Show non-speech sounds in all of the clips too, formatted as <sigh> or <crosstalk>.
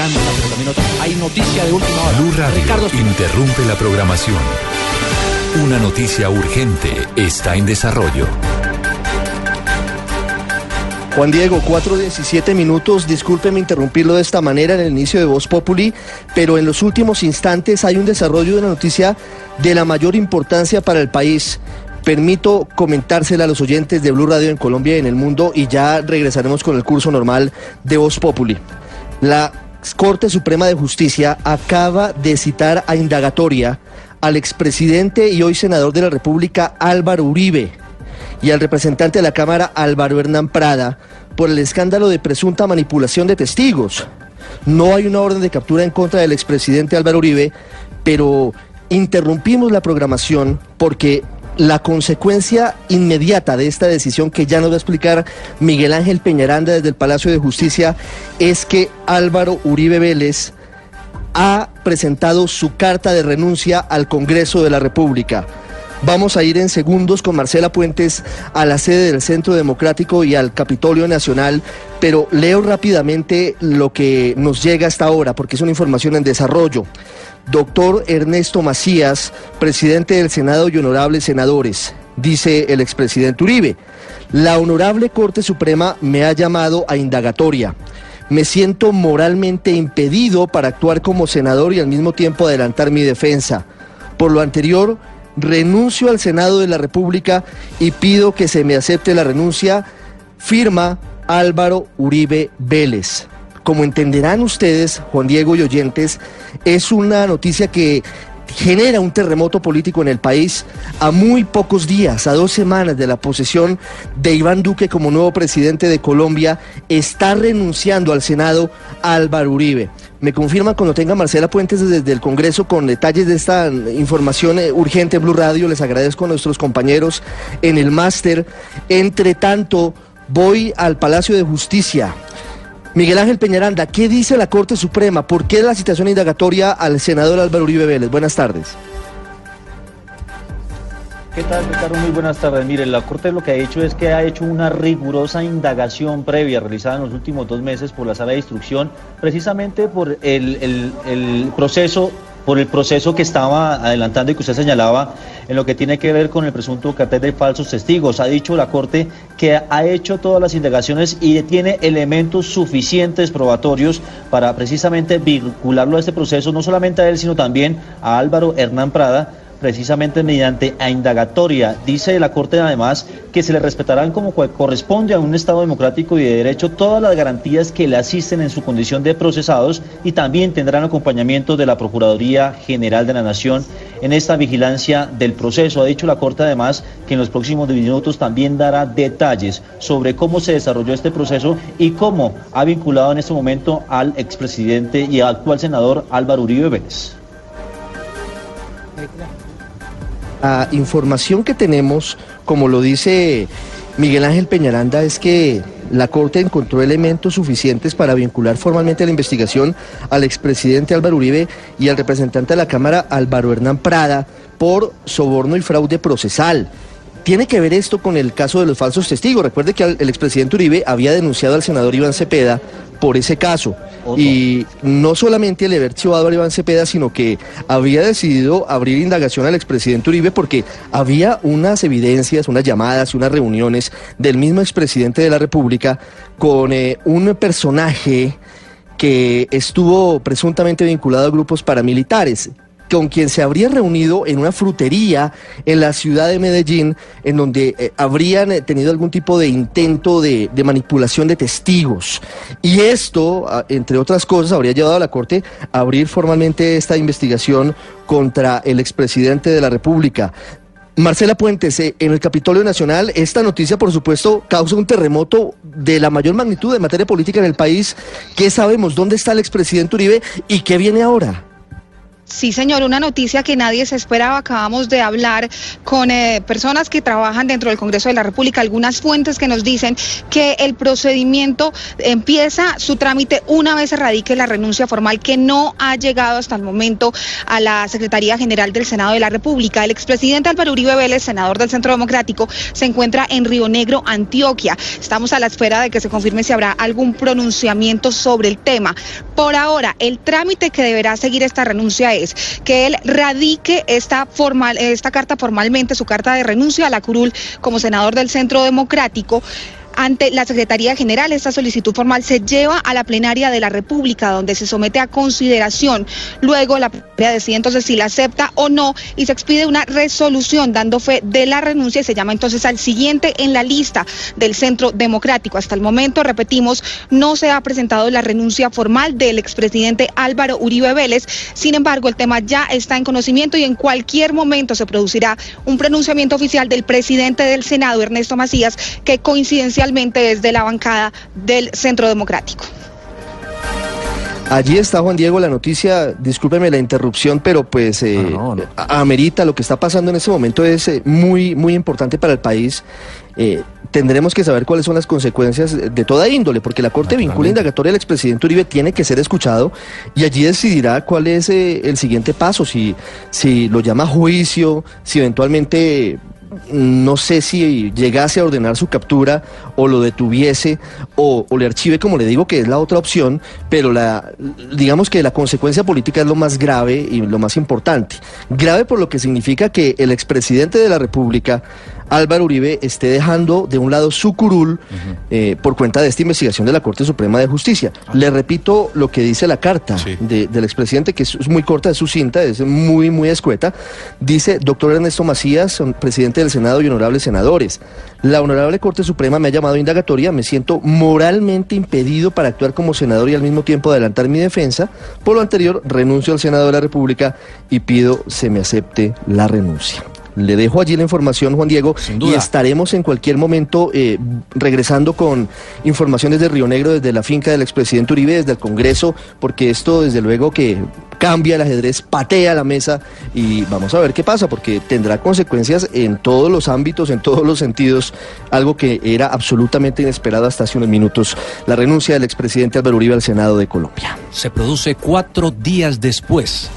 Hay noticia de última hora. Blue Radio Ricardo interrumpe la programación. Una noticia urgente está en desarrollo. Juan Diego, 4.17 minutos. Discúlpeme interrumpirlo de esta manera en el inicio de Voz Populi, pero en los últimos instantes hay un desarrollo de una noticia de la mayor importancia para el país. Permito comentársela a los oyentes de Blue Radio en Colombia y en el mundo y ya regresaremos con el curso normal de Voz Populi. La Corte Suprema de Justicia acaba de citar a indagatoria al expresidente y hoy senador de la República Álvaro Uribe y al representante de la Cámara Álvaro Hernán Prada por el escándalo de presunta manipulación de testigos. No hay una orden de captura en contra del expresidente Álvaro Uribe, pero interrumpimos la programación porque la consecuencia inmediata de esta decisión que ya nos va a explicar Miguel Ángel Peñaranda desde el Palacio de Justicia es que Álvaro Uribe Vélez ha presentado su carta de renuncia al Congreso de la República. Vamos a ir en segundos con Marcela Puentes a la sede del Centro Democrático y al Capitolio Nacional, pero leo rápidamente lo que nos llega hasta ahora, porque es una información en desarrollo. Doctor Ernesto Macías, presidente del Senado y honorables senadores, dice el expresidente Uribe, la honorable Corte Suprema me ha llamado a indagatoria. Me siento moralmente impedido para actuar como senador y al mismo tiempo adelantar mi defensa. Por lo anterior, renuncio al Senado de la República y pido que se me acepte la renuncia. Firma Álvaro Uribe Vélez. Como entenderán ustedes, Juan Diego y oyentes, es una noticia que genera un terremoto político en el país a muy pocos días, a dos semanas de la posesión de Iván Duque como nuevo presidente de Colombia, está renunciando al Senado Álvaro Uribe. Me confirman cuando tenga Marcela Puentes desde el Congreso con detalles de esta información eh, urgente en Blue Radio. Les agradezco a nuestros compañeros en el máster. Entre tanto, voy al Palacio de Justicia. Miguel Ángel Peñaranda, ¿qué dice la Corte Suprema? ¿Por qué la citación indagatoria al senador Álvaro Uribe Vélez? Buenas tardes. ¿Qué tal, Ricardo? Muy buenas tardes. Mire, la Corte lo que ha hecho es que ha hecho una rigurosa indagación previa realizada en los últimos dos meses por la Sala de Instrucción, precisamente por el, el proceso por el proceso que estaba adelantando y que usted señalaba en lo que tiene que ver con el presunto cartel de falsos testigos. Ha dicho la Corte que ha hecho todas las indagaciones y tiene elementos suficientes probatorios para precisamente vincularlo a este proceso, no solamente a él, sino también a Álvaro Hernán Prada precisamente mediante a indagatoria. Dice la Corte además que se le respetarán como corresponde a un Estado democrático y de derecho todas las garantías que le asisten en su condición de procesados y también tendrán acompañamiento de la Procuraduría General de la Nación en esta vigilancia del proceso. Ha dicho la Corte además que en los próximos minutos también dará detalles sobre cómo se desarrolló este proceso y cómo ha vinculado en este momento al expresidente y actual senador Álvaro Uribe Vélez. La información que tenemos, como lo dice Miguel Ángel Peñaranda, es que la Corte encontró elementos suficientes para vincular formalmente la investigación al expresidente Álvaro Uribe y al representante de la Cámara Álvaro Hernán Prada por soborno y fraude procesal. Tiene que ver esto con el caso de los falsos testigos. Recuerde que el expresidente Uribe había denunciado al senador Iván Cepeda por ese caso. Y no solamente le había archivado a Iván Cepeda, sino que había decidido abrir indagación al expresidente Uribe porque había unas evidencias, unas llamadas y unas reuniones del mismo expresidente de la República con eh, un personaje que estuvo presuntamente vinculado a grupos paramilitares con quien se habría reunido en una frutería en la ciudad de Medellín, en donde eh, habrían eh, tenido algún tipo de intento de, manipulación de testigos. Y esto, ah, entre otras cosas, habría llevado a la Corte a abrir formalmente esta investigación contra el expresidente de la República. Marcela Puentes, eh, en el Capitolio Nacional, esta noticia, por supuesto, causa un terremoto de la mayor magnitud en materia política en el país. ¿Qué sabemos? ¿Dónde está el expresidente Uribe y qué viene ahora? Sí, señor, una noticia que nadie se esperaba. Acabamos de hablar con eh, personas que trabajan dentro del Congreso de la República, algunas fuentes que nos dicen que el procedimiento empieza su trámite una vez se radique la renuncia formal que no ha llegado hasta el momento a la Secretaría General del Senado de la República. El expresidente Álvaro Uribe Vélez, senador del Centro Democrático, se encuentra en Río Negro, Antioquia. Estamos a la espera de que se confirme si habrá algún pronunciamiento sobre el tema. Por ahora, el trámite que deberá seguir esta renuncia es que él radique esta, carta formalmente, su carta de renuncia a la curul como senador del Centro Democrático ante la Secretaría General. Esta solicitud formal se lleva a la plenaria de la República, donde se somete a consideración. Luego la plenaria decide entonces si la acepta o no y se expide una resolución dando fe de la renuncia y se llama entonces al siguiente en la lista del Centro Democrático. Hasta el momento, repetimos, no se ha presentado la renuncia formal del expresidente Álvaro Uribe Vélez. Sin embargo, el tema ya está en conocimiento y en cualquier momento se producirá un pronunciamiento oficial del presidente del Senado, Ernesto Macías, que desde la bancada del Centro Democrático. Allí está Juan Diego, la noticia, discúlpeme la interrupción, pero pues eh, amerita lo que está pasando en este momento es eh, muy, muy importante para el país. Eh, tendremos que saber cuáles son las consecuencias de toda índole, porque la Corte vincula indagatoria al expresidente Uribe tiene que ser escuchado y allí decidirá cuál es el siguiente paso, si, si lo llama juicio, si eventualmente no sé si llegase a ordenar su captura o lo detuviese o, le archive, como le digo, que es la otra opción, pero la, digamos que la consecuencia política es lo más grave y lo más importante. Grave por lo que significa que el expresidente de la República Álvaro Uribe esté dejando de un lado su curul eh, por cuenta de esta investigación de la Corte Suprema de Justicia. Le repito lo que dice la carta del expresidente, que es muy corta, es sucinta, es muy, muy escueta. Dice, doctor Ernesto Macías, presidente del Senado y honorables senadores, la Honorable Corte Suprema me ha llamado indagatoria, me siento moralmente impedido para actuar como senador y al mismo tiempo adelantar mi defensa. Por lo anterior, renuncio al Senado de la República y pido se me acepte la renuncia. Le dejo allí la información, Juan Diego, y estaremos en cualquier momento eh, regresando con informaciones de Río Negro desde la finca del expresidente Uribe, desde el Congreso, porque esto desde luego que cambia el ajedrez, patea la mesa y vamos a ver qué pasa, porque tendrá consecuencias en todos los ámbitos, en todos los sentidos, algo que era absolutamente inesperado hasta hace unos minutos, la renuncia del expresidente Álvaro Uribe al Senado de Colombia. Se produce cuatro días después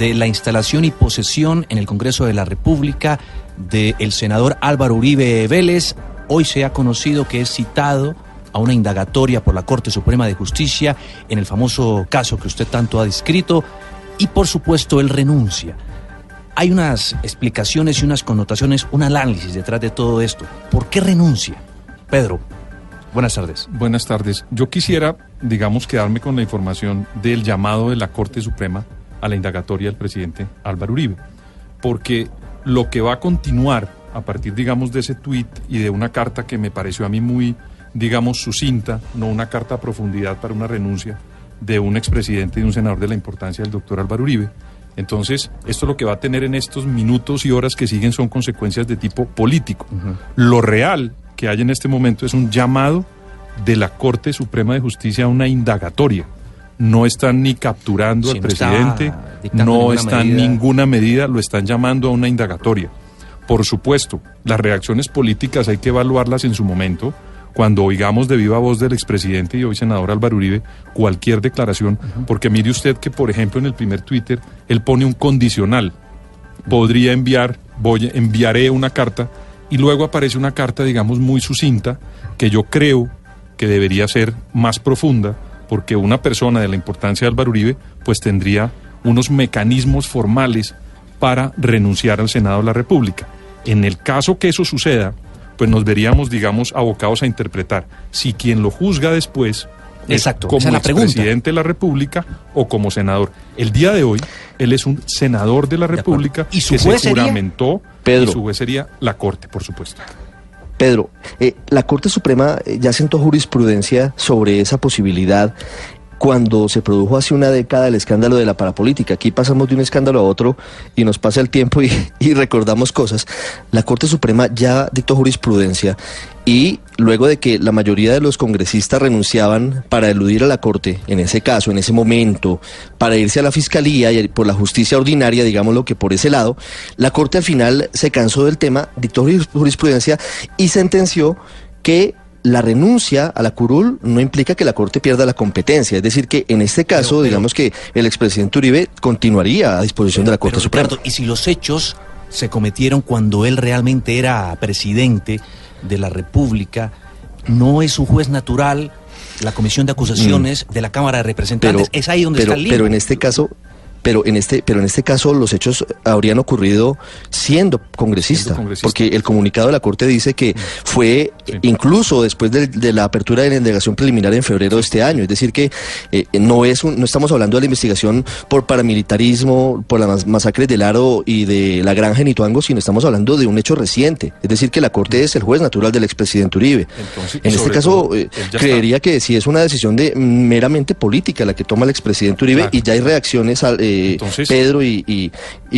de la instalación y posesión en el Congreso de la República del senador Álvaro Uribe Vélez. Hoy se ha conocido que es citado a una indagatoria por la Corte Suprema de Justicia en el famoso caso que usted tanto ha descrito y por supuesto él renuncia. Hay unas explicaciones y unas connotaciones, un análisis detrás de todo esto. ¿Por qué renuncia? Pedro, buenas tardes. Buenas tardes. Yo quisiera, digamos, quedarme con la información del llamado de la Corte Suprema a la indagatoria del presidente Álvaro Uribe, porque lo que va a continuar a partir, digamos, de ese tuit y de una carta que me pareció a mí muy, digamos, sucinta, no una carta a profundidad para una renuncia de un expresidente y un senador de la importancia del doctor Álvaro Uribe. Entonces, esto lo que va a tener en estos minutos y horas que siguen son consecuencias de tipo político. Lo real que hay en este momento es un llamado de la Corte Suprema de Justicia a una indagatoria no están ni capturando al presidente, no están ninguna medida, lo están llamando a una indagatoria. Por supuesto, las reacciones políticas hay que evaluarlas en su momento. Cuando oigamos de viva voz del expresidente y hoy senador Álvaro Uribe cualquier declaración, porque mire usted que, por ejemplo, en el primer Twitter él pone un condicional. Podría enviar, voy, enviaré una carta y luego aparece una carta, digamos, muy sucinta, que yo creo que debería ser más profunda, porque una persona de la importancia de Álvaro Uribe pues tendría unos mecanismos formales para renunciar al Senado de la República. En el caso que eso suceda, pues nos veríamos, digamos, abocados a interpretar si quien lo juzga después Exacto, como presidente de la República o como senador. El día de hoy, él es un senador de la República ¿Y su que juez se juramentó Pedro. y su juez sería la Corte, por supuesto. Pedro, eh, la Corte Suprema eh, ya sentó jurisprudencia sobre esa posibilidad. Cuando se produjo hace una década el escándalo de la parapolítica. Aquí pasamos de un escándalo a otro y nos pasa el tiempo <laughs> y, recordamos cosas. La Corte Suprema ya dictó jurisprudencia y luego de que la mayoría de los congresistas renunciaban para eludir a la Corte, en ese caso, en ese momento, para irse a la Fiscalía y por la justicia ordinaria, digámoslo que por ese lado, la Corte al final se cansó del tema, dictó jurisprudencia y sentenció que la renuncia a la curul no implica que la Corte pierda la competencia. Es decir, que en este caso, digamos que el expresidente Uribe continuaría a disposición de la Corte Suprema. y si los hechos se cometieron cuando él realmente era presidente, de la República no es un juez natural la comisión de acusaciones mm. de la Cámara de Representantes. es ahí donde está el Pero en este caso, pero en este pero en este caso los hechos habrían ocurrido siendo congresista, porque el comunicado de la corte dice que fue incluso después de, la apertura de la indagación preliminar en febrero de este año, es decir que eh, no es no estamos hablando de la investigación por paramilitarismo, por las masacres del Aro y de la granja en Ituango, sino estamos hablando de un hecho reciente, es decir que la corte es el juez natural del expresidente Uribe. en este caso eh, creería que si es una decisión de meramente política la que toma el expresidente Uribe y ya hay reacciones al eh, Pedro y,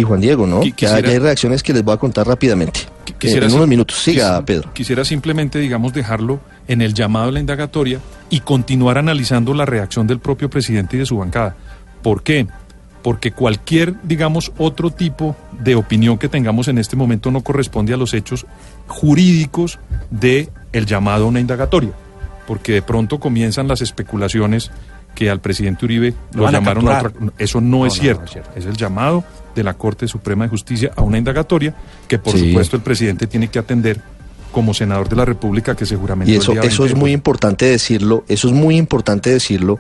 Juan Diego, ¿no? hay reacciones que les voy a contar rápidamente. Quisiera en unos minutos. Siga, Pedro. Quisiera simplemente, digamos, dejarlo en el llamado a la indagatoria y continuar analizando la reacción del propio presidente y de su bancada. ¿Por qué? Porque cualquier, digamos, otro tipo de opinión que tengamos en este momento no corresponde a los hechos jurídicos de el llamado a una indagatoria. Porque de pronto comienzan las especulaciones que al presidente Uribe lo, llamaron a, otra. Eso no, es, cierto. es, el llamado de la Corte Suprema de Justicia a una indagatoria que, por supuesto, el presidente tiene que atender como senador de la República que seguramente y eso eso es muy importante decirlo eso es muy importante decirlo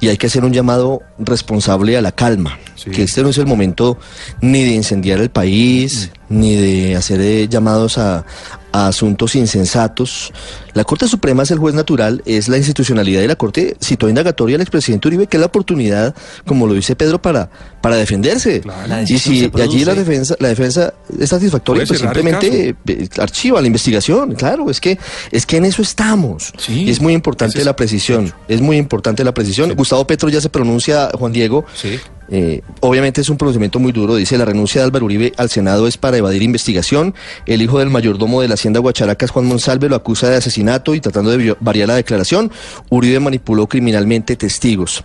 y hay que hacer un llamado responsable a la calma que este no es el momento ni de incendiar el país mm. ni de hacer eh, llamados a, a asuntos insensatos. La Corte Suprema es el juez natural, es la institucionalidad de la Corte citó indagatoria al expresidente Uribe, que es la oportunidad, como lo dice Pedro, para, para defenderse. Y si allí la defensa, la defensa es satisfactoria, pues simplemente eh, archiva la investigación. Claro, es que, es que en eso estamos. y es muy importante la precisión. Es muy importante la precisión. Gustavo Petro ya se pronuncia, Juan Diego. Sí. Eh, obviamente es un pronunciamiento muy duro. Dice la renuncia de Álvaro Uribe al Senado es para evadir investigación. El hijo del mayordomo de la Hacienda Guacharacas, Juan Monsalve, lo acusa de asesinato y tratando de variar la declaración. Uribe manipuló criminalmente testigos.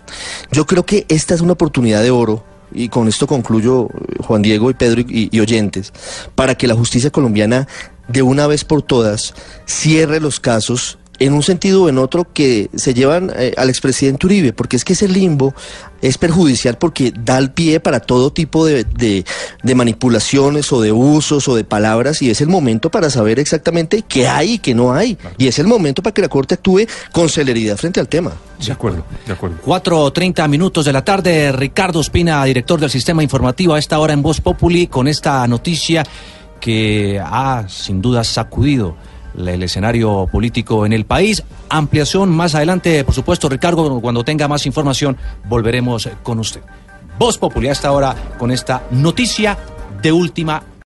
Yo creo que esta es una oportunidad de oro y con esto concluyo, Juan Diego y Pedro y, oyentes, para que la justicia colombiana de una vez por todas cierre los casos en un sentido o en otro que se llevan eh, al expresidente Uribe, porque es que ese limbo es perjudicial porque da el pie para todo tipo de, de, manipulaciones o de usos o de palabras y es el momento para saber exactamente qué hay y qué no hay. Y es el momento para que la Corte actúe con celeridad frente al tema. De acuerdo, de acuerdo. 4.30 minutos de la tarde, Ricardo Espina, director del Sistema Informativo, a esta hora en Voz Populi, con esta noticia que ha sin duda sacudido el escenario político en el país. Ampliación más adelante, por supuesto, Ricardo, cuando tenga más información, volveremos con usted. Voz Popular hasta ahora con esta noticia de última